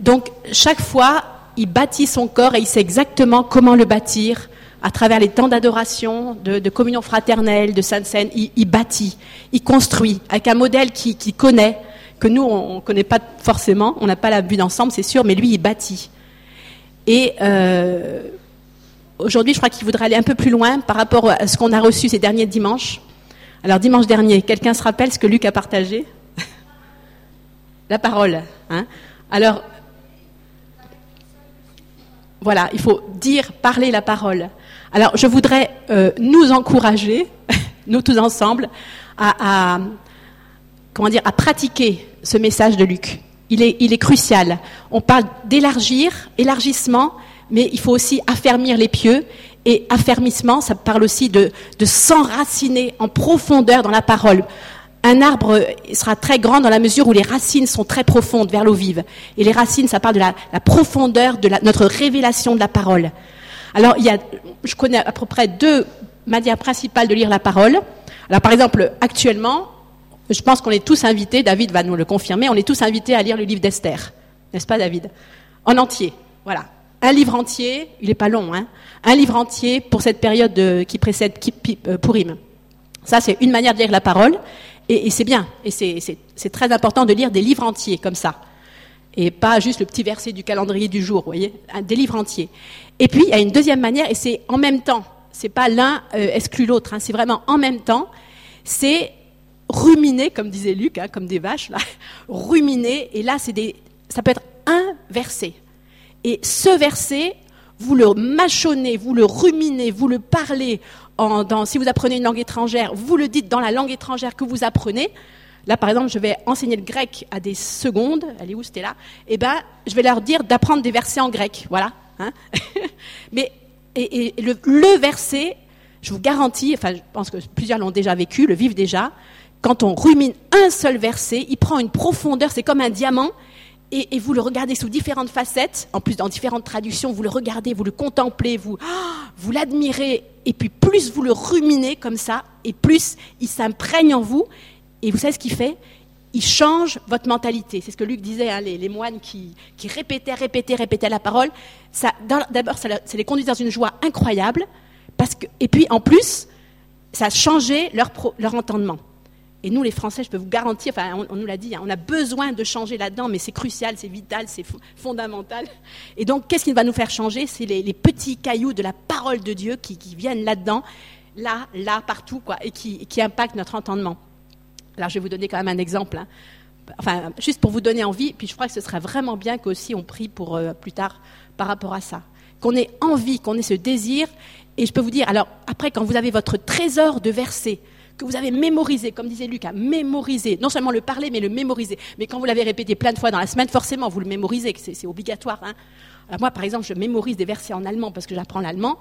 Donc, chaque fois, il bâtit son corps et il sait exactement comment le bâtir à travers les temps d'adoration, de, communion fraternelle, de Sainte Seine. Il, bâtit, il construit avec un modèle qu'il qui connaît, que nous, on ne connaît pas forcément, on n'a pas la vue d'ensemble, c'est sûr, mais lui, il bâtit. Et euh, aujourd'hui, je crois qu'il voudrait aller un peu plus loin par rapport à ce qu'on a reçu ces derniers dimanches. Alors, dimanche dernier, quelqu'un se rappelle ce que Luc a partagé? La parole. Hein Alors, voilà, il faut dire, parler la parole. Alors, je voudrais euh, nous encourager, nous tous ensemble, à, comment dire, à pratiquer ce message de Luc. Il est, crucial. On parle d'élargir, élargissement, mais il faut aussi affermir les pieux. Et affermissement, ça parle aussi de s'enraciner en profondeur dans la parole un arbre sera très grand dans la mesure où les racines sont très profondes vers l'eau vive. Et les racines, ça parle de la, profondeur de notre révélation de la parole. Alors, il y a, je connais à peu près deux manières principales de lire la parole. Alors, par exemple, actuellement, je pense qu'on est tous invités, David va nous le confirmer, on est tous invités à lire le livre d'Esther. N'est-ce pas, David? En entier. Voilà. Un livre entier, il n'est pas long, hein Un livre entier pour cette période qui précède euh, Purim. Ça, c'est une manière de lire la parole. Et, c'est bien, et c'est très important de lire des livres entiers comme ça. Et pas juste le petit verset du calendrier du jour, vous voyez, des livres entiers. Et puis, il y a une deuxième manière, et c'est en même temps. C'est pas l'un euh, exclut l'autre, hein, c'est vraiment en même temps. C'est ruminer, comme disait Luc, hein, comme des vaches, ruminer. Et là, c'est des, ça peut être un verset. Et ce verset, vous le mâchonnez, vous le ruminez, vous le parlez si vous apprenez une langue étrangère, vous le dites dans la langue étrangère que vous apprenez. Là, par exemple, je vais enseigner le grec à des secondes. Allez, où c'était là Eh ben, je vais leur dire d'apprendre des versets en grec. Voilà. Hein Mais et, le, le, verset, je vous garantis, enfin, je pense que plusieurs l'ont déjà vécu, le vivent déjà. Quand on rumine un seul verset, il prend une profondeur. C'est comme un diamant et, vous le regardez sous différentes facettes, en plus dans différentes traductions, vous le regardez, vous le contemplez, vous, vous l'admirez, et puis plus vous le ruminez comme ça, et plus il s'imprègne en vous, et vous savez ce qu'il fait? Il change votre mentalité. C'est ce que Luc disait, hein, les, moines qui, répétaient, répétaient, répétaient la parole. D'abord, ça, les conduit dans une joie incroyable, parce que, et puis en plus, ça changé leur, leur entendement. Et nous, les Français, je peux vous garantir, enfin, on, nous l'a dit, hein, on a besoin de changer là-dedans, mais c'est crucial, c'est vital, c'est fondamental. Et donc, qu'est-ce qui va nous faire changer? C'est les, petits cailloux de la parole de Dieu qui, viennent là-dedans, là, là, partout, quoi, et qui, impactent notre entendement. Alors, je vais vous donner quand même un exemple. Hein. Enfin, juste pour vous donner envie, puis je crois que ce serait vraiment bien qu'aussi on prie pour euh, plus tard par rapport à ça. Qu'on ait envie, qu'on ait ce désir. Et je peux vous dire, alors, après, quand vous avez votre trésor de versets, que vous avez mémorisé, comme disait Lucas, mémoriser, non seulement le parler, mais le mémoriser. Mais quand vous l'avez répété plein de fois dans la semaine, forcément, vous le mémorisez, c'est obligatoire. Hein. moi, par exemple, je mémorise des versets en allemand parce que j'apprends l'allemand,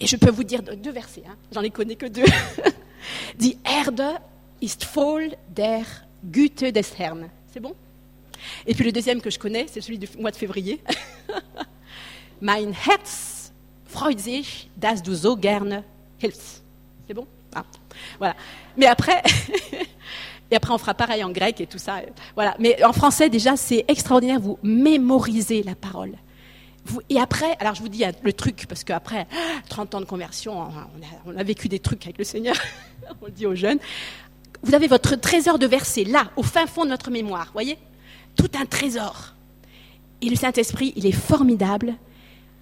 et je peux vous dire deux versets, hein. j'en ai connu que deux. Die Erde ist voll der Güte des Herrn. C'est bon? Et puis le deuxième que je connais, c'est celui du mois de février. mein Herz freut sich, dass du so gerne hilfst. C'est bon? Ah. Voilà. Mais après, et après on fera pareil en grec et tout ça. Voilà. Mais en français déjà c'est extraordinaire. Vous mémorisez la parole. et après, alors je vous dis le truc, parce qu'après 30 ans de conversion, on a, vécu des trucs avec le Seigneur, on le dit aux jeunes. Vous avez votre trésor de versets là, au fin fond de notre mémoire, voyez? Tout un trésor. Et le Saint-Esprit, il est formidable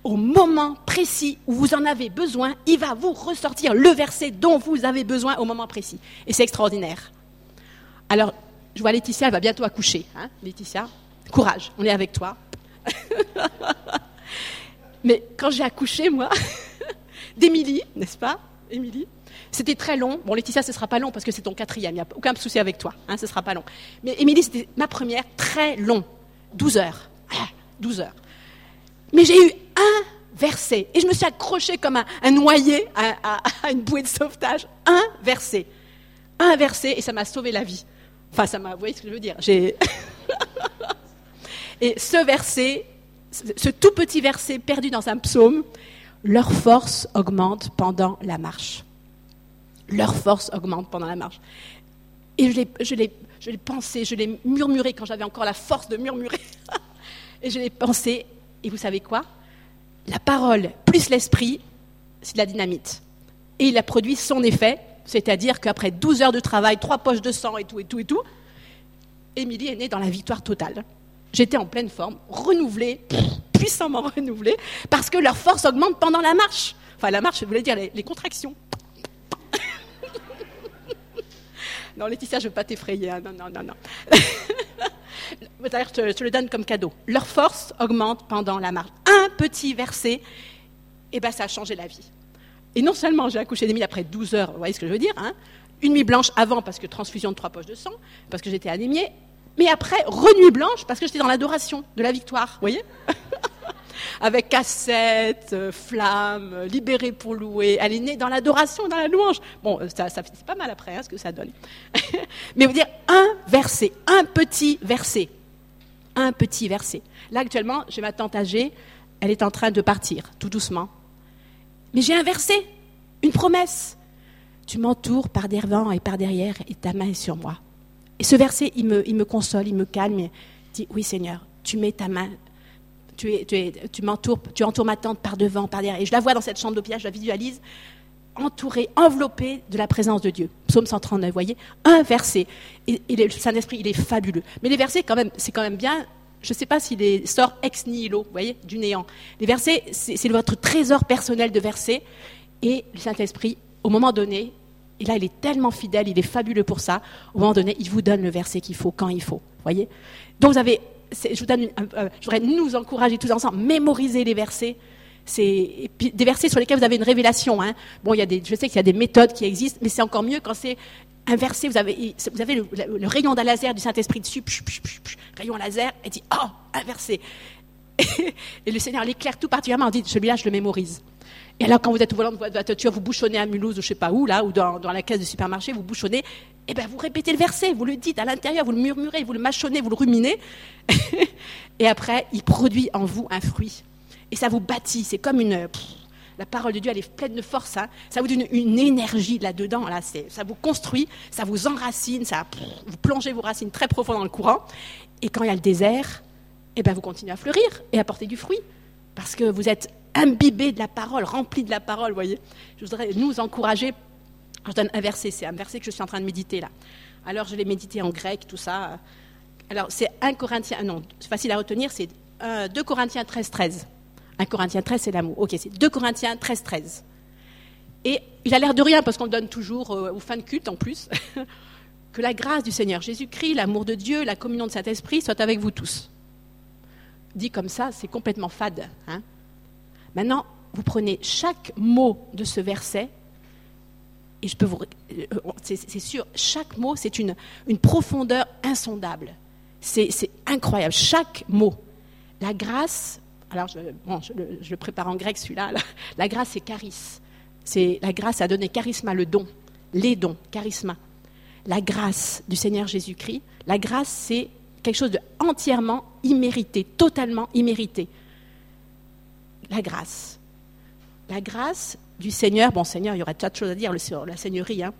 au moment précis où vous en avez besoin, il va vous ressortir le verset dont vous avez besoin au moment précis. Et c'est extraordinaire. Alors, je vois Laetitia, elle va bientôt accoucher. Hein, Laetitia, courage, on est avec toi. Mais quand j'ai accouché, moi, d'Émilie, n'est-ce pas Émilie c'était très long. Bon, Laetitia, ce ne sera pas long parce que c'est ton quatrième. Il n'y a aucun souci avec toi. Hein, ce ne sera pas long. Mais Émilie, c'était ma première, très long. 12 heures. 12 heures. Mais j'ai eu un verset. Et je me suis accrochée comme un, noyé à, une bouée de sauvetage. Un verset. Un verset, et ça m'a sauvé la vie. Enfin, ça m'a. Vous voyez ce que je veux dire Et ce verset, ce tout petit verset perdu dans un psaume, leur force augmente pendant la marche. Leur force augmente pendant la marche. Et je l'ai pensé, je l'ai murmuré quand j'avais encore la force de murmurer. Et je l'ai pensé, et vous savez quoi? La parole plus l'esprit, c'est de la dynamite. Et il a produit son effet, c'est-à-dire qu'après 12 heures de travail, trois poches de sang et tout, et tout, et tout, Émilie est née dans la victoire totale. J'étais en pleine forme, renouvelée, puissamment renouvelée, parce que leur force augmente pendant la marche. Enfin, la marche, je voulais dire les, contractions. non, Laetitia, je ne veux pas t'effrayer. Hein. Non, non, non, non. D'ailleurs, je te le donne comme cadeau. Leur force augmente pendant la marche. Un petit verset, et eh ben, ça a changé la vie. Et non seulement j'ai accouché d'Émilie après 12 heures, vous voyez ce que je veux dire, hein, une nuit blanche avant parce que transfusion de trois poches de sang, parce que j'étais anémiée, mais après, renuit blanche parce que j'étais dans l'adoration de la victoire, vous voyez? Avec cassette, euh, flamme, euh, libérée pour louer. Elle est née dans l'adoration, dans la louange. Bon, euh, ça, ça c'est pas mal après, hein, ce que ça donne. mais vous dire un verset, un petit verset. Un petit verset. Là, actuellement, j'ai ma tante âgée, elle est en train de partir, tout doucement. Mais j'ai un verset, une promesse. Tu m'entoures par devant et par derrière, et ta main est sur moi. Et ce verset, il me, console, il me calme. Il dit Oui, Seigneur, tu mets ta main, tu, tu entoures ma tante par devant, par derrière. Et je la vois dans cette chambre d'hôpital, je la visualise, entourée, enveloppée de la présence de Dieu. Psaume 139, vous voyez Un verset. Et, le Saint-Esprit, il est fabuleux. Mais les versets, quand même, c'est quand même bien. Je ne sais pas s'il sort ex nihilo, vous voyez, du néant. Les versets, c'est votre trésor personnel de versets. Et le Saint-Esprit, au moment donné, et là, il est tellement fidèle, il est fabuleux pour ça. Au moment donné, il vous donne le verset qu'il faut quand il faut. Voyez Donc, vous avez, euh, je voudrais nous encourager tous ensemble, mémoriser les versets. C'est des versets sur lesquels vous avez une révélation. Hein. Bon, il y a des, je sais qu'il y a des méthodes qui existent, mais c'est encore mieux quand c'est un verset, vous avez, vous avez le, rayon d'un laser du Saint-Esprit dessus, rayon laser, et dit, oh, un verset. Et, le Seigneur l'éclaire tout particulièrement, on dit, celui-là, je le mémorise. Et alors, quand vous êtes au volant de votre voiture, vous bouchonnez à Mulhouse ou je sais pas où, là, ou dans, la caisse du supermarché, vous bouchonnez, et eh bien vous répétez le verset, vous le dites à l'intérieur, vous le murmurez, vous le mâchonnez, vous le ruminez. et après, il produit en vous un fruit. Et ça vous bâtit, c'est comme une. la parole de Dieu, elle est pleine de force. Hein. Ça vous donne une énergie là-dedans. Là, ça vous construit, ça vous enracine, ça, vous plongez vos racines très profond dans le courant. Et quand il y a le désert, eh ben, vous continuez à fleurir et à porter du fruit. Parce que vous êtes imbibé de la parole, rempli de la parole, voyez. Je voudrais nous encourager. Je donne un verset, c'est un verset que je suis en train de méditer là. Alors je l'ai médité en grec, tout ça. Alors c'est 1 Corinthiens, non, c'est facile à retenir, c'est 2 Corinthiens 13, 13. 1 Corinthiens 13, c'est l'amour. Ok, c'est 2 Corinthiens 13, 13. Et il a l'air de rien parce qu'on donne toujours euh, aux fins de culte en plus. que la grâce du Seigneur Jésus-Christ, l'amour de Dieu, la communion de Saint-Esprit soit avec vous tous. Dit comme ça, c'est complètement fade. Hein Maintenant, vous prenez chaque mot de ce verset, et je peux vous. Euh, c'est sûr, chaque mot, c'est une, profondeur insondable. C'est incroyable, chaque mot. La grâce, alors je, le, prépare en grec celui-là, la, grâce c'est charis. C'est la grâce a donné charisma, le don, les dons, charisma. La grâce du Seigneur Jésus-Christ, la grâce c'est quelque chose de entièrement immérité, totalement immérité la grâce. La grâce du Seigneur, bon Seigneur, il y aurait tas de choses à dire sur la Seigneurie. Hein.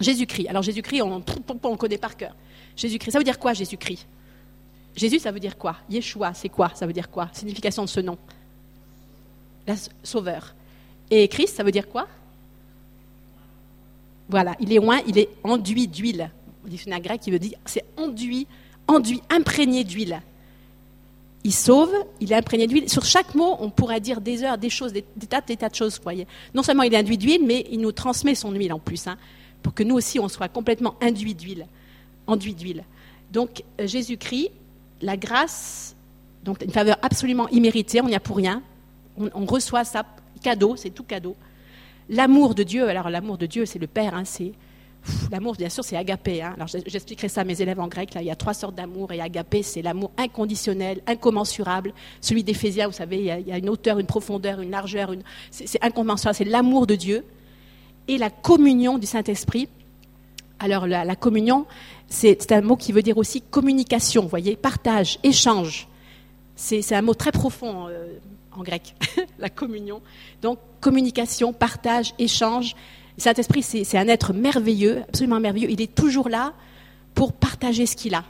Jésus-Christ. Alors Jésus-Christ, on, on, connaît par cœur. Jésus-Christ, ça veut dire quoi Jésus-Christ? Jésus, ça veut dire quoi? Yeshua, c'est quoi? Ça veut dire quoi? Signification de ce nom la, Sauveur. Et Christ, ça veut dire quoi? Voilà, il est loin, il est enduit d'huile. Dictionnaire grec qui veut dire c'est enduit, enduit, imprégné d'huile il sauve, il est imprégné d'huile. Sur chaque mot, on pourrait dire des heures, des choses, des, tas, des tas de choses. Voyez. Non seulement il est induit d'huile, mais il nous transmet son huile en plus, hein, pour que nous aussi on soit complètement induit d'huile, enduit d'huile. Donc euh, Jésus-Christ, la grâce, donc une faveur absolument imméritée, on n'y a pour rien. On, reçoit ça cadeau, c'est tout cadeau. L'amour de Dieu, alors l'amour de Dieu, c'est le Père, hein, c'est L'amour, bien sûr, c'est agapé. Hein. Alors, j'expliquerai ça à mes élèves en grec. Là, il y a trois sortes d'amour. Et agapé, c'est l'amour inconditionnel, incommensurable. Celui d'Éphésiens, vous savez, il y, a, une hauteur, une profondeur, une largeur. C'est incommensurable. C'est l'amour de Dieu. Et la communion du Saint-Esprit. Alors, la, communion, c'est un mot qui veut dire aussi communication, voyez, partage, échange. C'est un mot très profond euh, en grec, la communion. Donc, communication, partage, échange. Saint-Esprit, c'est un être merveilleux, absolument merveilleux. Il est toujours là pour partager ce qu'il a.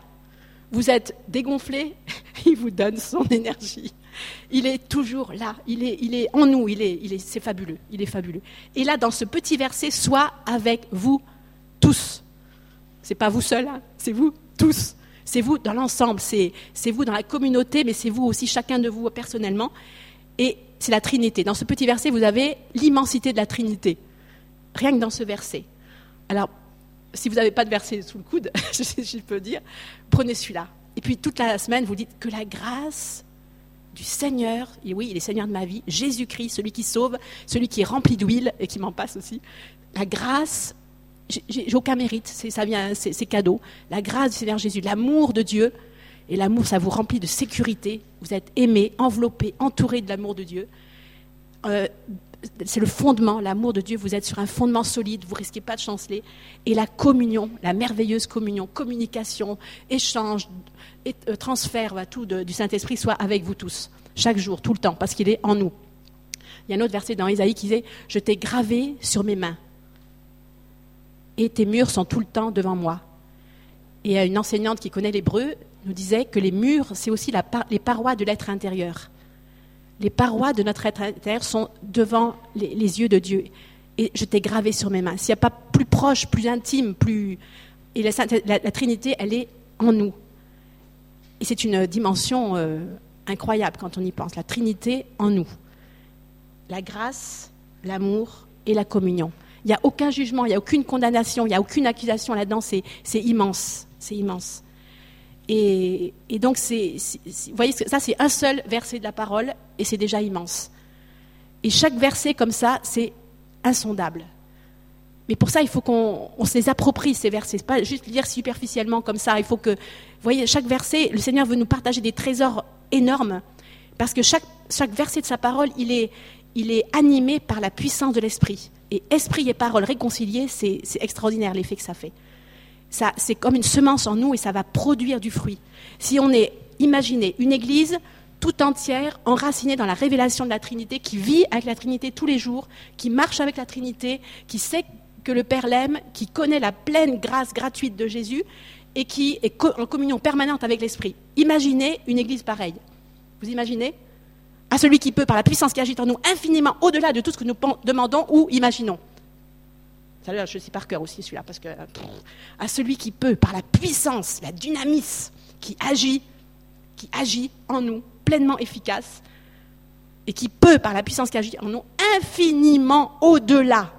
vous êtes dégonflé, il vous donne son énergie. Il est toujours là, il est, il est en nous, il est, il est, c'est fabuleux, il est fabuleux. Et là, dans ce petit verset, soit avec vous tous. C'est pas vous seul, hein, c'est vous tous. C'est vous dans l'ensemble, c'est vous dans la communauté, mais c'est vous aussi, chacun de vous personnellement. Et c'est la Trinité. Dans ce petit verset, vous avez l'immensité de la Trinité. Rien que dans ce verset. Alors, si vous n'avez pas de verset sous le coude, je peux dire, prenez celui-là. Et puis toute la semaine, vous dites que la grâce du Seigneur, et oui, il est Seigneur de ma vie, Jésus-Christ, celui qui sauve, celui qui est rempli d'huile et qui m'en passe aussi. La grâce, j'ai aucun mérite, ça vient, c'est cadeau. La grâce du Seigneur Jésus, l'amour de Dieu, et l'amour, ça vous remplit de sécurité. Vous êtes aimé, enveloppé, entouré de l'amour de Dieu. Euh, c'est le fondement, l'amour de Dieu. Vous êtes sur un fondement solide, vous risquez pas de chanceler. Et la communion, la merveilleuse communion, communication, échange, euh, transfert, tout du Saint-Esprit soit avec vous tous, chaque jour, tout le temps, parce qu'il est en nous. Il y a un autre verset dans Isaïe qui dit Je t'ai gravé sur mes mains, et tes murs sont tout le temps devant moi. Et une enseignante qui connaît l'hébreu nous disait que les murs, c'est aussi les parois de l'être intérieur les parois de notre être intérieur sont devant les, yeux de Dieu. Et je t'ai gravé sur mes mains. S'il n'y a pas plus proche, plus intime, plus. Et la, Trinité, elle est en nous. Et c'est une dimension euh, incroyable quand on y pense. La Trinité en nous. La grâce, l'amour et la communion. Il n'y a aucun jugement, il n'y a aucune condamnation, il n'y a aucune accusation là-dedans. C'est immense. C'est immense. Et, donc, vous voyez, ça c'est un seul verset de la parole et c'est déjà immense. Et chaque verset comme ça, c'est insondable. Mais pour ça, il faut qu'on se les approprie, ces versets. pas juste lire superficiellement comme ça. Il faut que, vous voyez, chaque verset, le Seigneur veut nous partager des trésors énormes. Parce que chaque, chaque verset de sa parole, il est, il est animé par la puissance de l'Esprit. Et esprit et parole réconciliés, c'est extraordinaire l'effet que ça fait c'est comme une semence en nous et ça va produire du fruit. Si on est, imaginez, une église tout entière, enracinée dans la révélation de la Trinité, qui vit avec la Trinité tous les jours, qui marche avec la Trinité, qui sait que le Père l'aime, qui connaît la pleine grâce gratuite de Jésus et qui est en communion permanente avec l'Esprit. Imaginez une église pareille. Vous imaginez? À celui qui peut, par la puissance qui agite en nous, infiniment au-delà de tout ce que nous demandons ou imaginons je sais par cœur aussi celui-là, parce que à celui qui peut, par la puissance, la dynamisme, qui agit, qui agit en nous, pleinement efficace, et qui peut, par la puissance qui agit en nous, infiniment au-delà,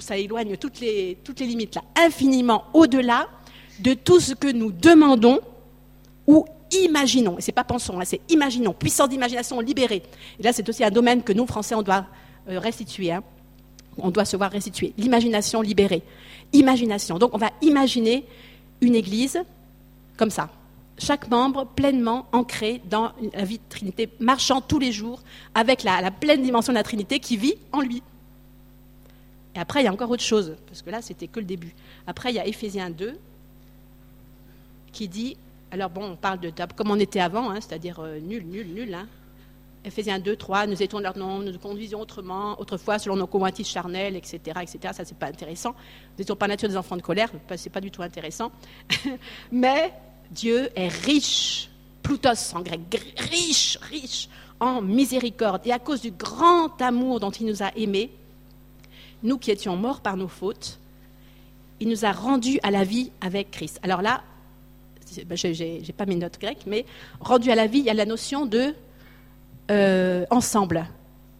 ça éloigne toutes les, limites là, infiniment au-delà de tout ce que nous demandons ou imaginons. Et c'est pas pensons, c'est imaginons, puissance d'imagination libérée. Et là, c'est aussi un domaine que nous, Français, on doit euh, restituer. Hein on doit se voir restituer. L'imagination libérée. Imagination. Donc on va imaginer une église comme ça. Chaque membre pleinement ancré dans la vie de Trinité, marchant tous les jours avec la, pleine dimension de la Trinité qui vit en lui. Et après, il y a encore autre chose, parce que là, c'était que le début. Après, il y a Éphésiens 2 qui dit, alors bon, on parle de comme on était avant, hein, c'est-à-dire euh, nul, nul, nul, hein, Ephésiens 2, 3, nous étions leur nom, nous conduisions autrement, autrefois selon nos convoitises charnelles, etc., etc. Ça, c'est pas intéressant. Nous n'étions pas nature des enfants de colère, c'est pas du tout intéressant. Mais Dieu est riche, plutos en grec, riche, riche en miséricorde. Et à cause du grand amour dont il nous a aimés, nous qui étions morts par nos fautes, il nous a rendus à la vie avec Christ. Alors là, ben, je n'ai pas mes notes grecques, mais rendu à la vie, il y a la notion de euh, ensemble.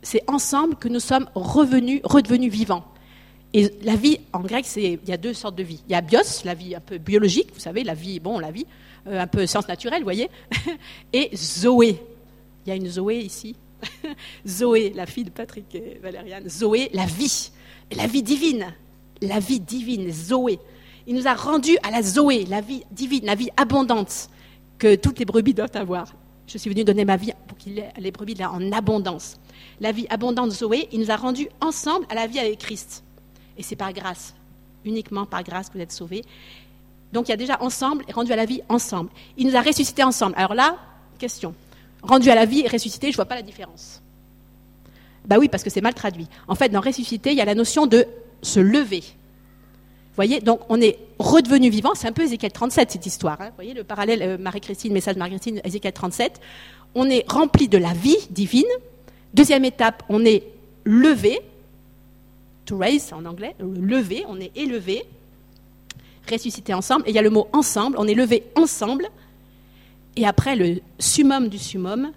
C'est ensemble que nous sommes revenus, redevenus vivants. Et la vie, en grec, il y a deux sortes de vie. Il y a bios, la vie un peu biologique, vous savez, la vie, bon, la vie, euh, un peu science naturelle, vous voyez, et Zoé. Il y a une Zoé ici. Zoé, la fille de Patrick et Valériane. Zoé, la vie, la vie divine, la vie divine, Zoé. Il nous a rendus à la Zoé, la vie divine, la vie abondante que toutes les brebis doivent avoir. Je suis venu donner ma vie pour qu'il ait les brebis là en abondance. La vie abondante de Zoé, il nous a rendus ensemble à la vie avec Christ. Et c'est par grâce, uniquement par grâce que vous êtes sauvés. Donc il y a déjà ensemble rendu à la vie ensemble. Il nous a ressuscités ensemble. Alors là, question. Rendu à la vie et ressuscité, je ne vois pas la différence. Bah oui, parce que c'est mal traduit. En fait, dans ressuscité, il y a la notion de se lever. Voyez, donc on est redevenu vivant, c'est un peu Ézéchiel 37 cette histoire. Hein. Vous voyez le parallèle euh, Marie-Christine, message Marie-Christine, Ézéchiel 37. On est rempli de la vie divine. Deuxième étape, on est levé, to raise en anglais, levé, on est élevé, ressuscité ensemble. Et il y a le mot ensemble, on est levé ensemble. Et après le summum du summum,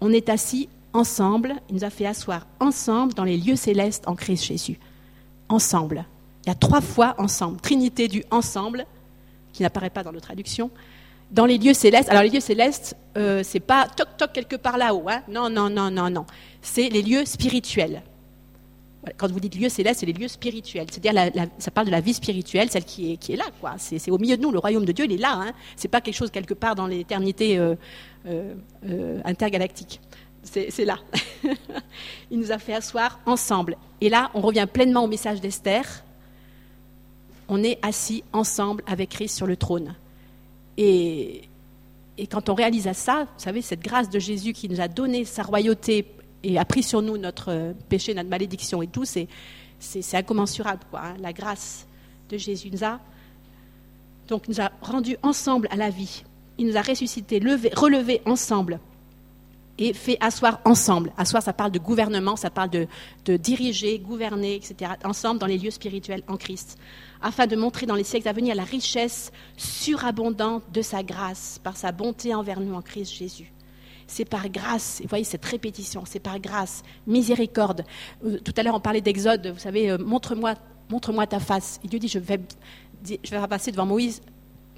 on est assis ensemble, il nous a fait asseoir ensemble dans les lieux célestes en Christ Jésus. Ensemble. Il y a trois fois ensemble. Trinité du ensemble, qui n'apparaît pas dans nos traductions. Dans les lieux célestes. Alors les lieux célestes, euh, c'est pas toc toc quelque part là-haut. Hein. Non, non, non, non, non. C'est les lieux spirituels. Quand vous dites lieux célestes, c'est les lieux spirituels. C'est-à-dire, ça parle de la vie spirituelle, celle qui est, qui est là. Quoi. C'est, au milieu de nous. Le royaume de Dieu, il est là. Hein. C'est pas quelque chose quelque part dans l'éternité euh, euh, euh intergalactique c'est là. il nous a fait asseoir ensemble. Et là, on revient pleinement au message d'Esther. On est assis ensemble avec Christ sur le trône. Et, quand on réalise ça, vous savez, cette grâce de Jésus qui nous a donné sa royauté et a pris sur nous notre péché, notre malédiction et tout, c'est incommensurable. Quoi, hein. La grâce de Jésus a, donc, nous a rendus ensemble à la vie. Il nous a ressuscités, relevés ensemble et fait asseoir ensemble. Asseoir, ça parle de gouvernement, ça parle de, diriger, gouverner, etc., ensemble dans les lieux spirituels en Christ, afin de montrer dans les siècles à venir la richesse surabondante de sa grâce, par sa bonté envers nous en Christ Jésus. C'est par grâce, vous voyez cette répétition, c'est par grâce, miséricorde. Euh, tout à l'heure, on parlait d'Exode, vous savez, euh, montre-moi montre ta face. Et Dieu dit, je vais, je vais passer devant Moïse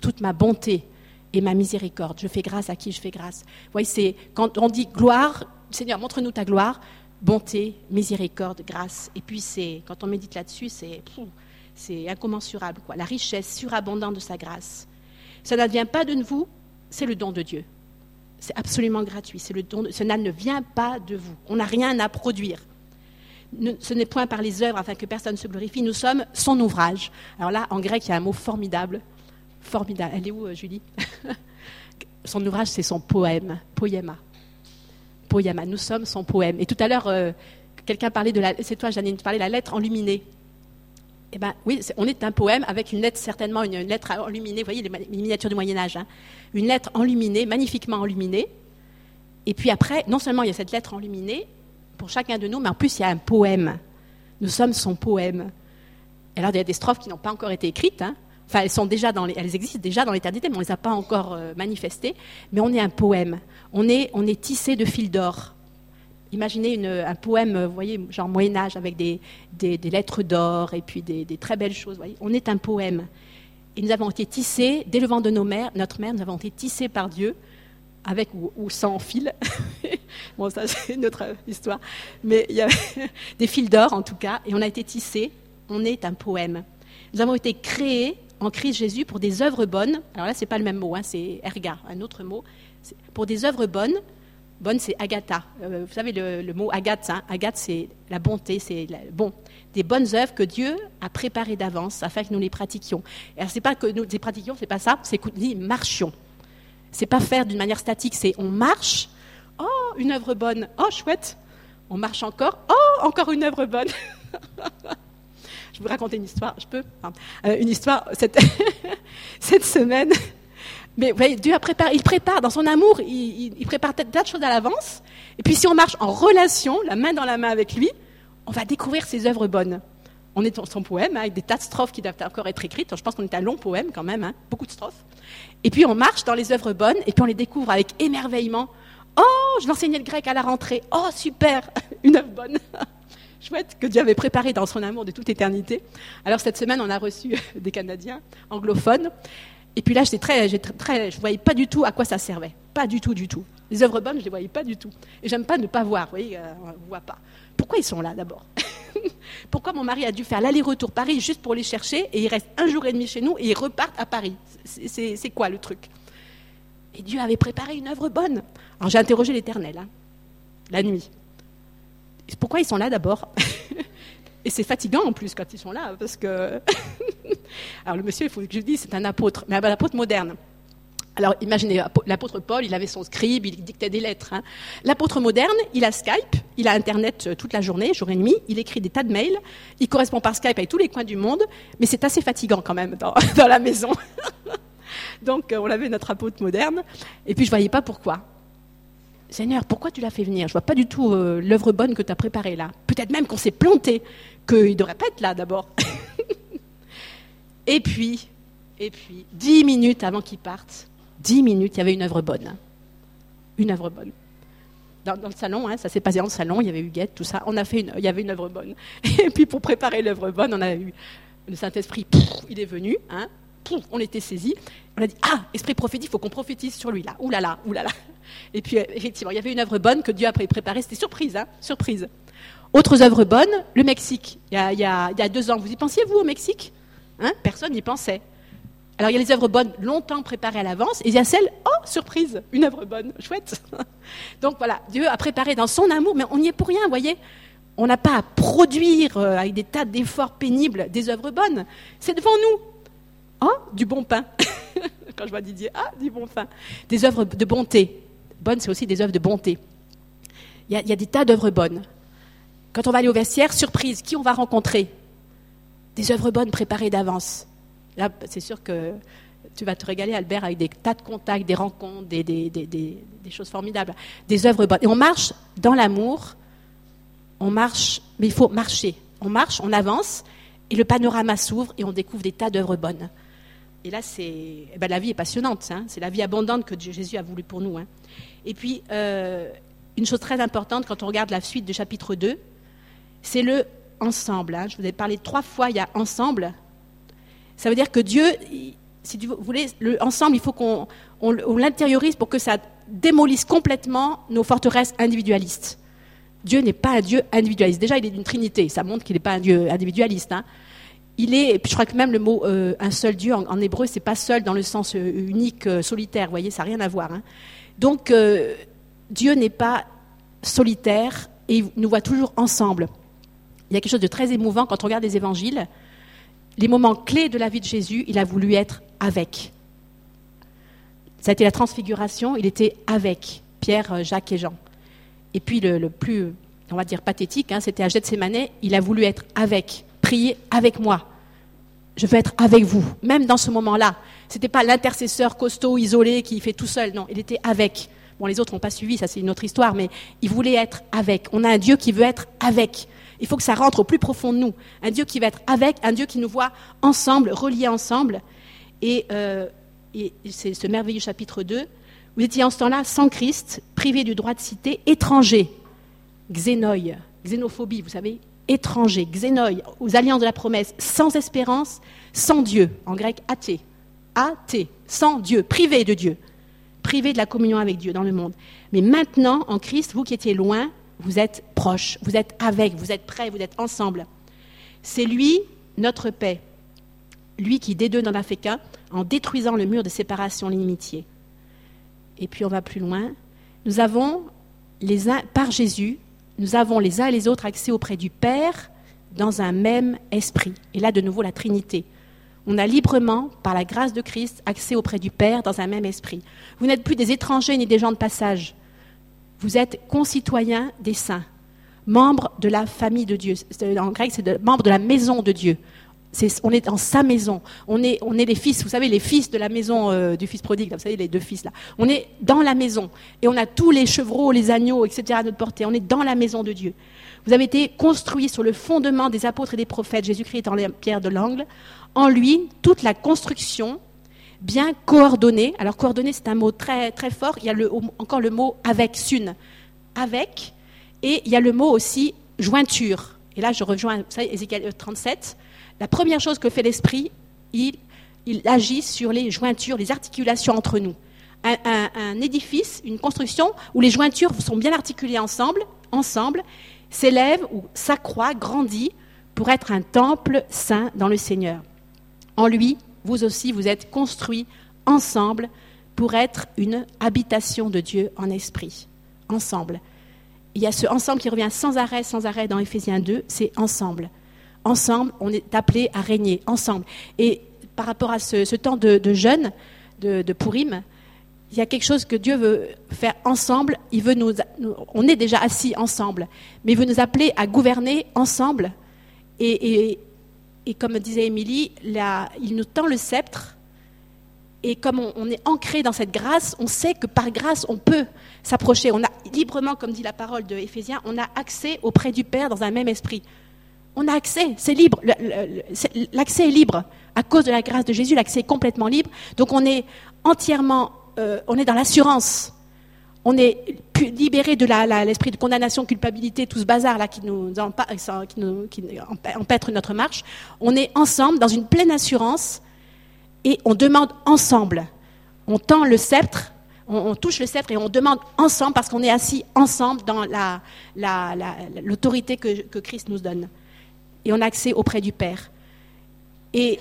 toute ma bonté, et ma miséricorde. Je fais grâce à qui je fais grâce. Vous voyez, c'est quand on dit gloire, Seigneur, montre-nous ta gloire, bonté, miséricorde, grâce. Et puis c'est quand on médite là-dessus, c'est c'est incommensurable quoi. La richesse surabondante de sa grâce. Ça ne vient pas de vous, c'est le don de Dieu. C'est absolument gratuit. C'est le don. De, cela ne vient pas de vous. On n'a rien à produire. ce n'est point par les œuvres afin que personne ne se glorifie. Nous sommes son ouvrage. Alors là, en grec, il y a un mot formidable formidable. Elle est où, euh, Julie Son ouvrage, c'est son poème, Poema. Poema, nous sommes son poème. Et tout à l'heure, euh, quelqu'un parlait de la. C'est toi, Janine, tu parlais la lettre enluminée. Eh bien, oui, on est un poème avec une lettre, certainement une, lettre enluminée. Vous voyez les, miniatures du Moyen-Âge. Hein. une lettre enluminée, magnifiquement enluminée. Et puis après, non seulement il y a cette lettre enluminée pour chacun de nous, mais en plus il y a un poème. Nous sommes son poème. alors il y a des strophes qui n'ont pas encore été écrites, hein, Enfin, elles, existent déjà dans l'éternité, mais on ne les a pas encore euh, manifestées. Mais on est un poème. On est, tissé de fils d'or. Imaginez un poème, vous voyez, genre Moyen-Âge, avec des, lettres d'or et puis des, très belles choses. On est un poème. Et nous avons été tissés, dès le vent de nos mères, notre mère, nous avons été tissés par Dieu, avec ou, sans fil. bon, ça, c'est une autre histoire. Mais il y a des fils d'or, en tout cas, et on a été tissés. On est un poème. Nous avons été créés en Christ Jésus pour des œuvres bonnes. Alors là, ce n'est pas le même mot, hein, c'est erga, un autre mot. Pour des œuvres bonnes. Bonne, c'est agatha. Euh, vous savez, le, mot agathe, hein, agathe, c'est la bonté, c'est bon. Des bonnes œuvres que Dieu a préparées d'avance afin que nous les pratiquions. Alors, c'est pas que nous les pratiquions, c'est pas ça, c'est que nous marchions. C'est pas faire d'une manière statique, c'est on marche. Oh, une œuvre bonne. Oh, chouette. On marche encore. Oh, encore une œuvre bonne. Je vous raconter une histoire, je peux euh, Une histoire cette, cette semaine. Mais vous voyez, Dieu a préparé, il prépare dans son amour, il, prépare tas de choses à l'avance. Et puis si on marche en relation, la main dans la main avec lui, on va découvrir ses œuvres bonnes. On est dans son poème, hein, avec des tas de strophes qui doivent encore être écrites. Je pense qu'on est un long poème quand même, hein, beaucoup de strophes. Et puis on marche dans les œuvres bonnes, et puis on les découvre avec émerveillement. Oh, je l'enseignais le grec à la rentrée. Oh, super, une œuvre bonne chouette que Dieu avait préparé dans son amour de toute éternité. Alors cette semaine, on a reçu des Canadiens anglophones. Et puis là, j'étais très, très, je ne voyais pas du tout à quoi ça servait. Pas du tout, du tout. Les œuvres bonnes, je ne les voyais pas du tout. Et j'aime pas ne pas voir. Vous voyez, euh, on ne voit pas. Pourquoi ils sont là d'abord Pourquoi mon mari a dû faire l'aller-retour Paris juste pour les chercher et il reste un jour et demi chez nous et ils repartent à Paris C'est quoi le truc? Et Dieu avait préparé une œuvre bonne. Alors j'ai interrogé l'Éternel, hein, la nuit. Pourquoi ils sont là d'abord Et c'est fatigant en plus quand ils sont là, parce que. Alors le monsieur, il faut que je dise, c'est un apôtre, mais un apôtre moderne. Alors imaginez, l'apôtre Paul, il avait son scribe, il dictait des lettres. Hein. L'apôtre moderne, il a Skype, il a Internet euh, toute la journée, jour et nuit, il écrit des tas de mails, il correspond par Skype avec tous les coins du monde, mais c'est assez fatigant quand même dans, la maison. Donc euh, on avait notre apôtre moderne, et puis je ne voyais pas pourquoi. Seigneur, pourquoi tu l'as fait venir? Je vois pas du tout euh, l'œuvre bonne que tu as préparée là. Peut-être même qu'on s'est planté, qu'il devrait pas être là d'abord. et puis, et puis, dix minutes avant qu'il parte, dix minutes, il y avait une œuvre bonne. Une œuvre bonne. Dans, le salon, hein, ça s'est passé dans le salon, il y avait Huguette, tout ça. On a fait une, il y avait une œuvre bonne. Et puis pour préparer l'œuvre bonne, on a eu le Saint-Esprit, il est venu, hein, on était saisis. On a dit Ah, esprit prophétique, il faut qu'on prophétise sur lui là. Ouh là là, là là. Et puis, euh, effectivement, il y avait une œuvre bonne que Dieu a préparée. C'était surprise, hein, surprise. Autres œuvres bonnes, le Mexique. Il y, a, deux ans, vous y pensiez, vous, au Mexique? Hein? Personne n'y pensait. Alors, il y a les œuvres bonnes longtemps préparées à l'avance, et il y a celles, oh, surprise, une œuvre bonne, chouette. Donc voilà, Dieu a préparé dans son amour, mais on n'y est pour rien, vous voyez. On n'a pas à produire euh, avec des tas d'efforts pénibles des œuvres bonnes. C'est devant nous. Oh, du bon pain. Quand je vois Didier, ah, du bon pain. Des œuvres de bonté. Bonnes, c'est aussi des œuvres de bonté. Il y, a, des tas d'œuvres bonnes. Quand on va aller au vestiaire, surprise, qui on va rencontrer? Des œuvres bonnes préparées d'avance. Là, c'est sûr que tu vas te régaler, Albert, avec des tas de contacts, des rencontres, des, des choses formidables. Des œuvres bonnes. Et on marche dans l'amour. On marche, mais il faut marcher. On marche, on avance, et le panorama s'ouvre et on découvre des tas d'œuvres bonnes. Et là, c'est, eh ben, la vie est passionnante. Hein. c'est la vie abondante que Jésus a voulu pour nous. Hein. Et puis, euh, une chose très importante quand on regarde la suite du chapitre 2, c'est le ensemble. Hein. Je vous ai parlé trois fois, il y a ensemble. Ça veut dire que Dieu, si vous voulez, le ensemble, il faut qu'on l'intériorise pour que ça démolisse complètement nos forteresses individualistes. Dieu n'est pas un Dieu individualiste. Déjà, il est d'une trinité. Ça montre qu'il n'est pas un Dieu individualiste il est, je crois que même le mot euh, un seul Dieu en, hébreu, hébreu, c'est pas seul dans le sens euh, unique, euh, solitaire. Vous voyez, ça n'a rien à voir. Hein. Donc, Dieu n'est pas solitaire et il nous voit toujours ensemble. Il y a quelque chose de très émouvant quand on regarde les évangiles. Les moments clés de la vie de Jésus, il a voulu être avec. Ça a été la transfiguration, il était avec Pierre, Jacques et Jean. Et puis le, plus, on va dire, pathétique, hein, c'était à Gethsemane, il a voulu être avec priez avec moi. Je veux être avec vous, même dans ce moment-là. Ce n'était pas l'intercesseur costaud, isolé, qui fait tout seul. Non, il était avec. Bon, les autres n'ont pas suivi, ça c'est une autre histoire, mais il voulait être avec. On a un Dieu qui veut être avec. Il faut que ça rentre au plus profond de nous. Un Dieu qui veut être avec, un Dieu qui nous voit ensemble, reliés ensemble. Et, euh, et c'est ce merveilleux chapitre 2. Vous étiez en ce temps-là sans Christ, privé du droit de citer, étranger, xénoï, xénophobie, vous savez, étranger, xénoi, aux alliances de la promesse, sans espérance, sans Dieu, en grec athée, athée, sans Dieu, privé de Dieu, privé de la communion avec Dieu dans le monde. Mais maintenant, en Christ, vous qui étiez loin, vous êtes proches, vous êtes avec, vous êtes prêts, vous êtes ensemble. C'est lui, notre paix, lui qui des deux n'en a fait qu'un, en détruisant le mur de séparation, l'inimitié. Et puis on va plus loin. Nous avons les uns, par Jésus, nous avons les uns et les autres accès auprès du Père dans un même esprit. Et là, de nouveau, la Trinité. On a librement, par la grâce de Christ, accès auprès du Père dans un même esprit. Vous n'êtes plus des étrangers ni des gens de passage. Vous êtes concitoyens des saints, membres de la famille de Dieu. En grec, c'est membres de la maison de Dieu on est dans sa maison. On est, les fils, vous savez, les fils de la maison euh, du fils prodigue, vous savez, les deux fils là. On est dans la maison. Et on a tous les chevreaux, les agneaux, etc. à notre portée. On est dans la maison de Dieu. Vous avez été construits sur le fondement des apôtres et des prophètes. Jésus-Christ est en pierre de l'angle. En lui, toute la construction, bien coordonnée. Alors, coordonnée, c'est un mot très, très fort. Il y a encore le mot avec, sun. Avec. Et il y a le mot aussi jointure. Et là, je rejoins, vous savez, Ézéchiel 37. La première chose que fait l'esprit, il, agit sur les jointures, les articulations entre nous. Un, édifice, une construction où les jointures sont bien articulées ensemble, ensemble, s'élève ou s'accroît, grandit pour être un temple saint dans le Seigneur. En lui, vous aussi, vous êtes construits ensemble pour être une habitation de Dieu en esprit. Ensemble. Il y a ce ensemble qui revient sans arrêt, sans arrêt dans Éphésiens 2, c'est ensemble ensemble, on est appelé à régner ensemble. Et par rapport à ce, temps de, jeûne, de, de Purim, il y a quelque chose que Dieu veut faire ensemble. Il veut nous, on est déjà assis ensemble, mais il veut nous appeler à gouverner ensemble. Et, comme disait Émilie, il nous tend le sceptre. Et comme on, est ancré dans cette grâce, on sait que par grâce, on peut s'approcher. On a librement, comme dit la parole de Éphésiens, on a accès auprès du Père dans un même esprit. On a accès, c'est libre. L'accès est libre. À cause de la grâce de Jésus, l'accès est complètement libre. Donc on est entièrement euh, on est dans l'assurance. On est libéré de l'esprit de condamnation, culpabilité, tout ce bazar là qui nous, empêtre notre marche. On est ensemble dans une pleine assurance et on demande ensemble. On tend le sceptre, on, touche le sceptre et on demande ensemble parce qu'on est assis ensemble dans l'autorité que Christ nous donne. Et on a accès auprès du Père. Et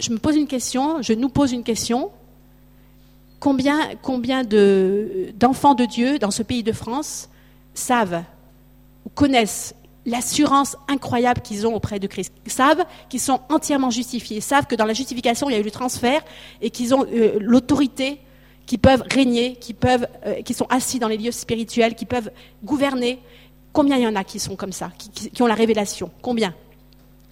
je me pose une question, je nous pose une question. Combien, combien d'enfants de, Dieu dans ce pays de France savent ou connaissent l'assurance incroyable qu'ils ont auprès de Christ, savent qu'ils sont entièrement justifiés, savent que dans la justification, il y a eu le transfert et qu'ils ont euh, l'autorité, qui peuvent régner, qui, peuvent, euh, qui sont assis dans les lieux spirituels, qui peuvent gouverner. Combien il y en a qui sont comme ça, qui ont la révélation? Combien?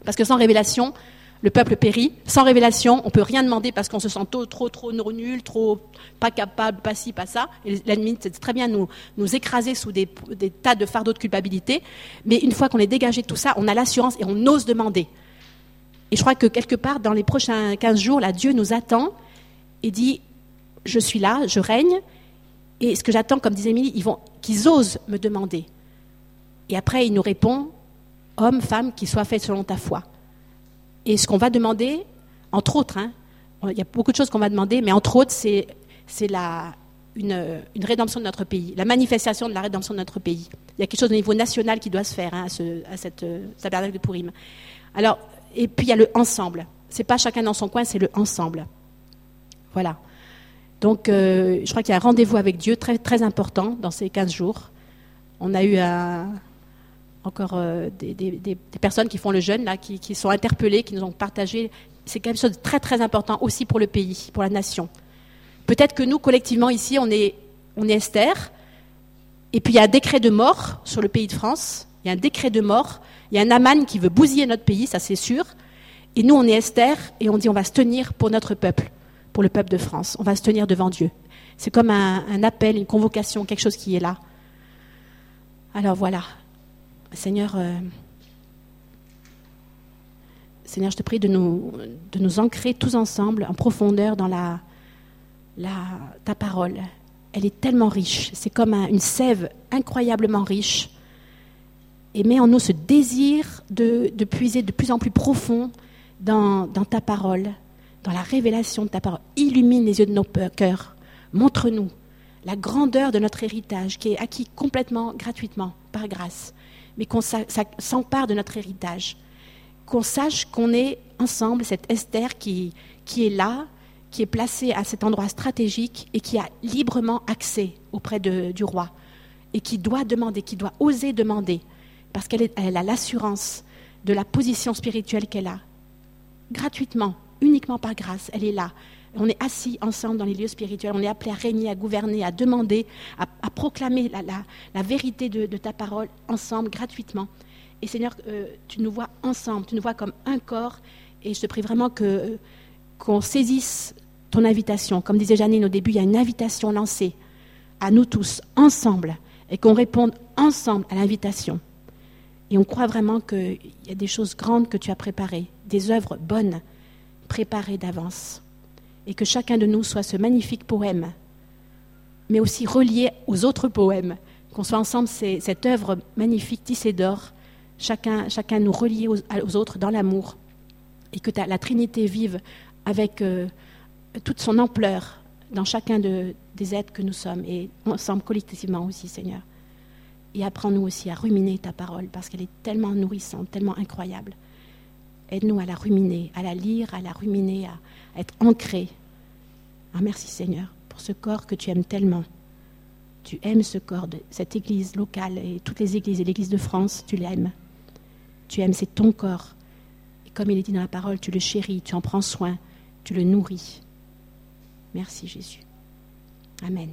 Parce que sans révélation, le peuple périt. Sans révélation, on peut rien demander parce qu'on se sent trop, trop, trop nul, trop pas capable, pas ci, pas ça. Et l'ennemi, c'est très bien nous, nous écraser sous des, tas de fardeaux de culpabilité. Mais une fois qu'on est dégagé de tout ça, on a l'assurance et on ose demander. Et je crois que quelque part, dans les prochains 15 jours, là, Dieu nous attend et dit, je suis là, je règne. Et ce que j'attends, comme disait Émilie, qu'ils osent me demander. Et après, il nous répond, homme, femme, qui soit fait selon ta foi. Et ce qu'on va demander, entre autres, hein, il y a beaucoup de choses qu'on va demander, mais entre autres, c'est, une, rédemption de notre pays, la manifestation de la rédemption de notre pays. Il y a quelque chose au niveau national qui doit se faire hein, à, cette euh, tabernacle de Purim. Alors, et puis il y a le ensemble. C'est pas chacun dans son coin, c'est le ensemble. Voilà. Donc, euh, je crois qu'il y a un rendez-vous avec Dieu très, très important dans ces 15 jours. On a eu un, encore euh, des, personnes qui font le jeûne, là, qui, sont interpellées, qui nous ont partagé. C'est quelque chose de très très important aussi pour le pays, pour la nation. Peut-être que nous, collectivement, ici, on est, on est Esther, et puis il y a un décret de mort sur le pays de France, il y a un décret de mort, il y a un Aman qui veut bousiller notre pays, ça c'est sûr, et nous, on est Esther, et on dit on va se tenir pour notre peuple, pour le peuple de France, on va se tenir devant Dieu. C'est comme un appel, une convocation, quelque chose qui est là. Alors voilà, Seigneur, euh, Seigneur, je te prie de nous, ancrer tous ensemble en profondeur dans ta parole. Elle est tellement riche, c'est comme une sève incroyablement riche. Et mets en nous ce désir de, puiser de plus en plus profond dans ta parole, dans la révélation de ta parole. Illumine les yeux de nos cœurs. Montre-nous la grandeur de notre héritage qui est acquis complètement gratuitement, par grâce mais qu'on s'empare de notre héritage. Qu'on sache qu'on est ensemble, cette Esther qui, est là, qui est placée à cet endroit stratégique et qui a librement accès auprès du roi et qui doit demander, qui doit oser demander, parce qu'elle elle a l'assurance de la position spirituelle qu'elle a. Gratuitement, uniquement par grâce, elle est là. On est assis ensemble dans les lieux spirituels, on est appelé à régner, à gouverner, à demander, à, proclamer la, vérité de, ta parole ensemble, gratuitement. Et Seigneur, euh, tu nous vois ensemble, tu nous vois comme un corps, et je te prie vraiment qu'on saisisse ton invitation. Comme disait Janine au début, il y a une invitation lancée à nous tous, ensemble, et qu'on réponde ensemble à l'invitation. Et on croit vraiment qu'il y a des choses grandes que tu as préparées, des œuvres bonnes préparées d'avance et que chacun de nous soit ce magnifique poème, mais aussi relié aux autres poèmes, qu'on soit ensemble cette œuvre magnifique tissée d'or, chacun, chacun nous relier aux, autres dans l'amour, et que la Trinité vive avec euh, toute son ampleur dans chacun des êtres que nous sommes, et ensemble collectivement aussi, Seigneur. Et apprends-nous aussi à ruminer ta parole, parce qu'elle est tellement nourrissante, tellement incroyable. Aide-nous à la ruminer, à la lire, à la ruminer, à, être ancré. Ah, merci Seigneur pour ce corps que tu aimes tellement. Tu aimes ce corps de cette église locale et toutes les églises et l'église de France, tu l'aimes. Tu aimes, c'est ton corps. Et comme il est dit dans la parole, tu le chéris, tu en prends soin, tu le nourris. Merci Jésus. Amen.